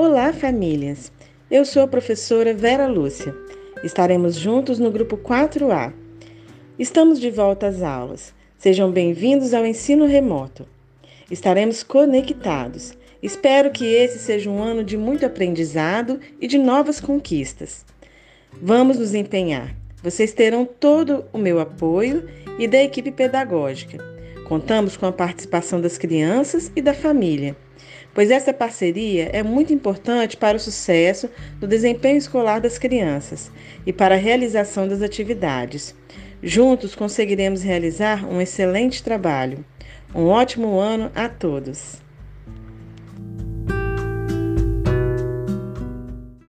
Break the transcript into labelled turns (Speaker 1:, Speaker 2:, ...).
Speaker 1: Olá, famílias! Eu sou a professora Vera Lúcia. Estaremos juntos no grupo 4A. Estamos de volta às aulas. Sejam bem-vindos ao ensino remoto. Estaremos conectados. Espero que esse seja um ano de muito aprendizado e de novas conquistas. Vamos nos empenhar. Vocês terão todo o meu apoio e da equipe pedagógica. Contamos com a participação das crianças e da família, pois essa parceria é muito importante para o sucesso do desempenho escolar das crianças e para a realização das atividades. Juntos conseguiremos realizar um excelente trabalho. Um ótimo ano a todos!